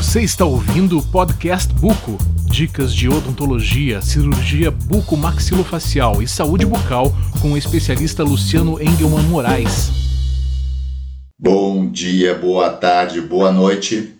Você está ouvindo o podcast Buco. Dicas de odontologia, cirurgia bucomaxilofacial e saúde bucal com o especialista Luciano Engelman Moraes. Bom dia, boa tarde, boa noite.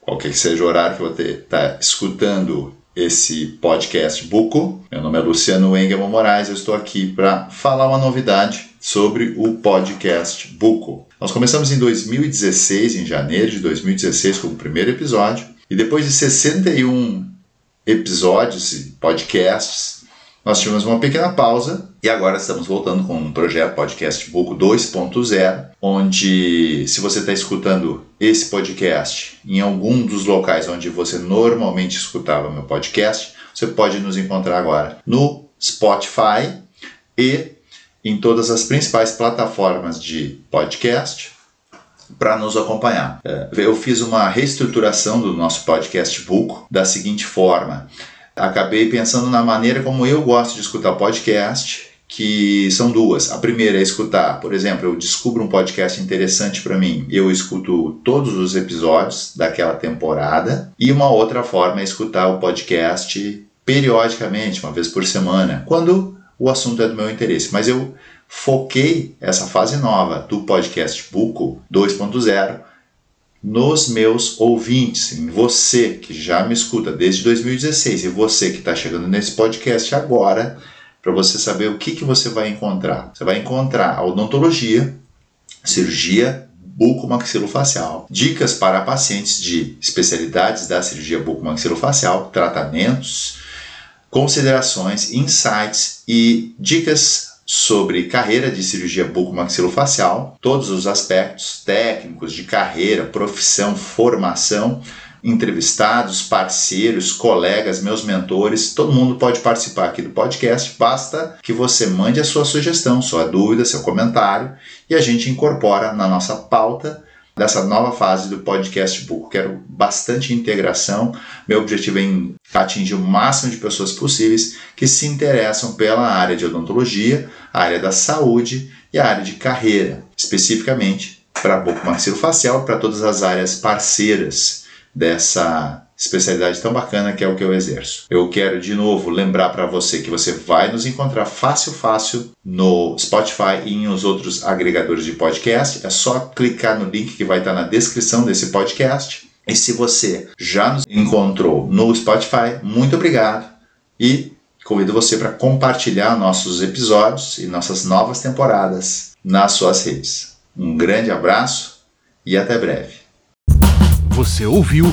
Qualquer que seja o horário que você está escutando esse podcast Buco. Meu nome é Luciano Engelman Moraes, eu estou aqui para falar uma novidade sobre o podcast Buco. Nós começamos em 2016, em janeiro de 2016, como primeiro episódio, e depois de 61 episódios e podcasts, nós tivemos uma pequena pausa e agora estamos voltando com um projeto Podcast Buco 2.0, onde, se você está escutando esse podcast em algum dos locais onde você normalmente escutava meu podcast, você pode nos encontrar agora no Spotify e em todas as principais plataformas de podcast para nos acompanhar. É, eu fiz uma reestruturação do nosso podcast book da seguinte forma: acabei pensando na maneira como eu gosto de escutar podcast, que são duas. A primeira é escutar, por exemplo, eu descubro um podcast interessante para mim, eu escuto todos os episódios daquela temporada, e uma outra forma é escutar o podcast periodicamente, uma vez por semana, quando o assunto é do meu interesse. Mas eu foquei essa fase nova do podcast Buco 2.0 nos meus ouvintes, em você que já me escuta desde 2016 e você que está chegando nesse podcast agora, para você saber o que, que você vai encontrar. Você vai encontrar a odontologia, cirurgia bucomaxilofacial, dicas para pacientes de especialidades da cirurgia bucomaxilofacial, tratamentos, considerações, insights e dicas sobre carreira de cirurgia bucomaxilofacial, todos os aspectos técnicos de carreira, profissão, formação, entrevistados, parceiros, colegas, meus mentores, todo mundo pode participar aqui do podcast. Basta que você mande a sua sugestão, sua dúvida, seu comentário e a gente incorpora na nossa pauta dessa nova fase do podcast Book. Quero bastante integração. Meu objetivo é atingir o máximo de pessoas possíveis que se interessam pela área de odontologia, a área da saúde e a área de carreira, especificamente para bucomaxilofacial, para todas as áreas parceiras dessa especialidade tão bacana que é o que eu exerço. Eu quero de novo lembrar para você que você vai nos encontrar fácil, fácil no Spotify e nos outros agregadores de podcast. É só clicar no link que vai estar na descrição desse podcast. E se você já nos encontrou no Spotify, muito obrigado e convido você para compartilhar nossos episódios e nossas novas temporadas nas suas redes. Um grande abraço e até breve. Você ouviu